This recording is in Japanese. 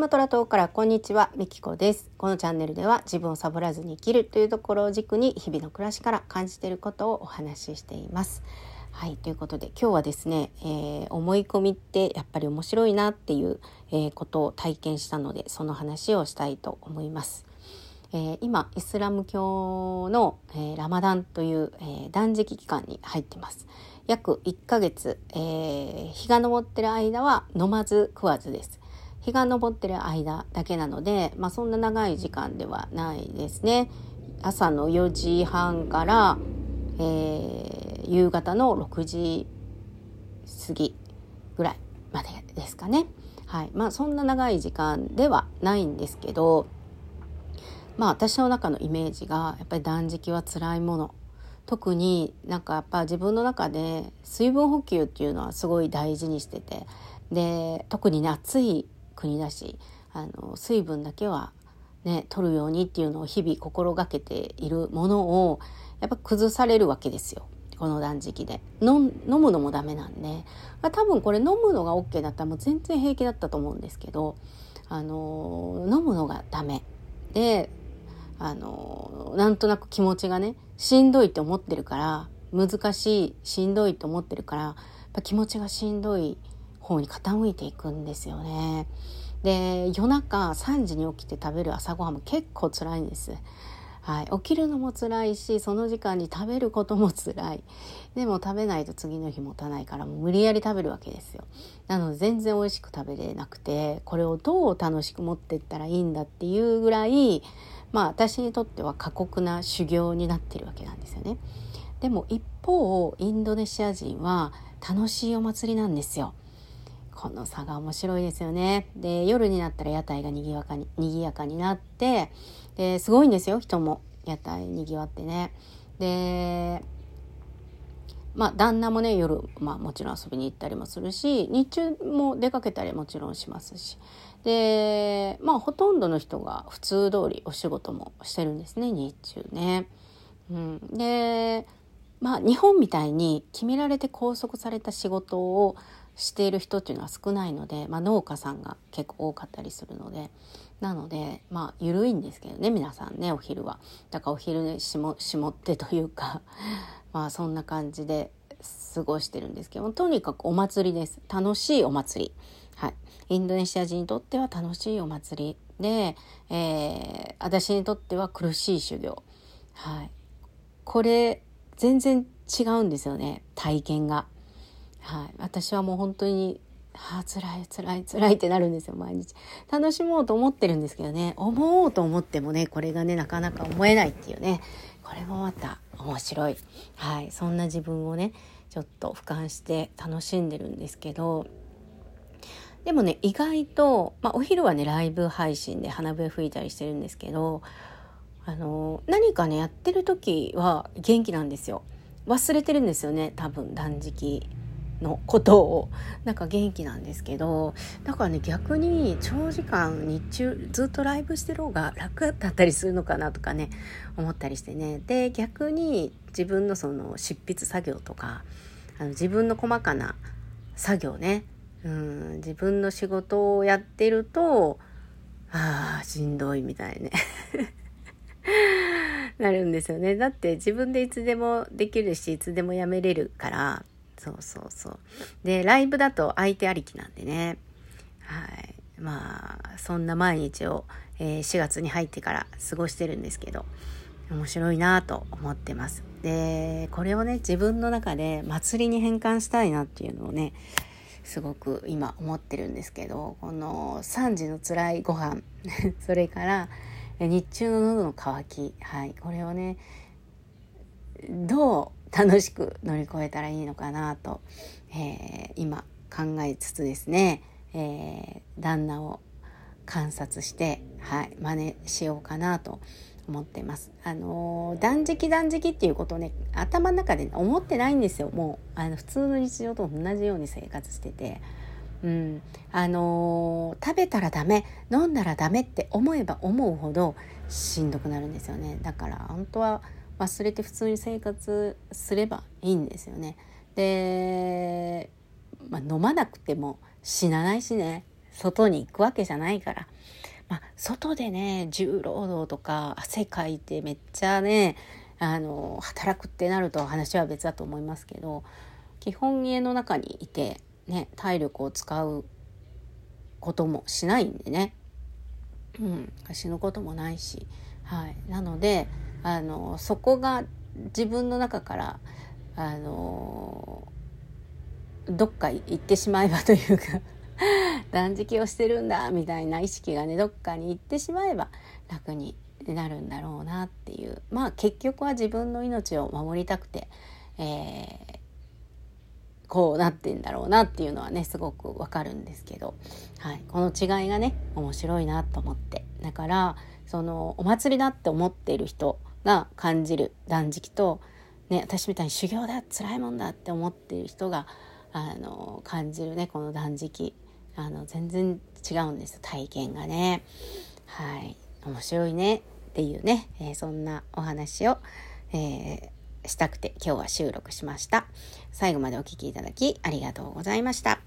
スマトラ島からこんにちは、みきこです。このチャンネルでは自分をサボらずに生きるというところを軸に日々の暮らしから感じていることをお話ししています。はい、ということで今日はですね、えー、思い込みってやっぱり面白いなっていう、えー、ことを体験したのでその話をしたいと思います。えー、今イスラム教の、えラマダンという、え断食期間に入ってます。約1ヶ月、え日が昇ってる間は飲まず食わずです。日が昇ってる間だけなので、まあ、そんな長い時間ではないですね。朝の4時半から、えー、夕方の6時過ぎぐらいまでですかね。はい。まあそんな長い時間ではないんですけど、まあ私の中のイメージがやっぱり断食は辛いもの。特になんかやっぱ自分の中で水分補給っていうのはすごい大事にしててで特にね暑い国だしあの水分だけはね取るようにっていうのを日々心がけているものをやっぱ崩されるわけですよ。この断食で。飲むのもダメなんで。ま多分これ飲むのが OK だったらもう全然平気だったと思うんですけどあの飲むのがダメ。であのなんとなく気持ちがねしんどいって思ってるから難しいしんどいと思ってるからやっぱ気持ちがしんどい方に傾いていくんですよね。で夜中3時に起きて食べる朝ごはんも結構辛いんです。はい、起きるのも辛いしその時間に食べることも辛い。でも食べないと次の日持たないからもう無理やり食べるわけですよ。なので全然美味しく食べれなくてこれをどう楽しく持ってったらいいんだっていうぐらいまあ私にとっては過酷な修行になってるわけなんですよね。でも一方インドネシア人は楽しいお祭りなんですよ。この差が面白いですよね。で夜になったら屋台がにぎやかに賑やかになってですごいんですよ人も屋台にぎわってね。でまあ旦那もね夜、まあ、もちろん遊びに行ったりもするし日中も出かけたりもちろんしますしでまあほとんどの人が普通通りお仕事もしてるんですね日中ね。うん、でまあ日本みたいに決められて拘束された仕事をしている人っていうのは少ないので、まあ、農家さんが結構多かったりするのでなのでまあ緩いんですけどね皆さんねお昼は。だからお昼にしもしもってというか まあそんな感じで過ごしてるんですけどとにかくお祭りです楽しいお祭り。はい、インドネシア人にとっては楽しいお祭りで、えー、私にとっては苦しい修行。はい、これ全然違うんですよね体験が。はい、私はもう本当にあ辛い辛い辛いってなるんですよ毎日。楽しもうと思ってるんですけどね。思おうと思ってもねこれがねなかなか思えないっていうね。これもまた面白い。はい。そんな自分をねちょっと俯瞰して楽しんでるんですけど。でもね意外と、まあ、お昼はねライブ配信で花笛吹いたりしてるんですけどあの何かねやってる時は元気なんですよ。忘れてるんですよね多分断食。のことをなんか元気なんですけどだからね逆に長時間日中ずっとライブしてる方が楽だったりするのかなとかね思ったりしてね。で逆に自分のその執筆作業とかあの自分の細かな作業ね。うん自分の仕事をやってるとああしんどいみたいね。なるんですよね。だって自分でいつでもできるしいつでもやめれるから。そうそうそう。で、ライブだと相手ありきなんでね。はい。まあ、そんな毎日を、えー、4月に入ってから過ごしてるんですけど、面白いなと思ってます。で、これをね、自分の中で祭りに変換したいなっていうのをね、すごく今思ってるんですけど、この3時の辛いご飯、それから日中の喉の渇き、はい、これをね、どう楽しく乗り越えたらいいのかなと、えー、今考えつつですね、えー、旦那を観察して、はい、真似しようかなと思ってます。あのー、断食断食っていうことね頭の中で、思ってないんですよもうあの普通の日常と同じように生活してて。うん、あのー、食べたらダメ飲んだらダメって思えば思うほどしんどくなるんですよねだから本当は忘れて普通に生活すればいいんですよね。で、まあ、飲まなくても死なないしね外に行くわけじゃないから。まあ、外でね重労働とか汗かいてめっちゃねあの働くってなると話は別だと思いますけど基本家の中にいて、ね、体力を使うこともしないんでね、うん、死ぬこともないし、はい、なのであのそこが自分の中からあのどっか行ってしまえばというか 断食をしてるんだみたいな意識がねどっかに行ってしまえば楽になるんだろうなっていう。まあ結局は自分の命を守りたくて、えー、こうなってんだろうなっていうのはねすごくわかるんですけど、はい、この違いがね面白いなと思って。だからそのお祭りだって思っている人が感じる断食と、ね、私みたいに修行だ辛いもんだって思っている人があの感じるねこの断食あの全然違うんです体験がね。はい面白いねっていうね、えー、そんなお話を、えー、したくて今日は収録しました。最後までお聴きいただきありがとうございました。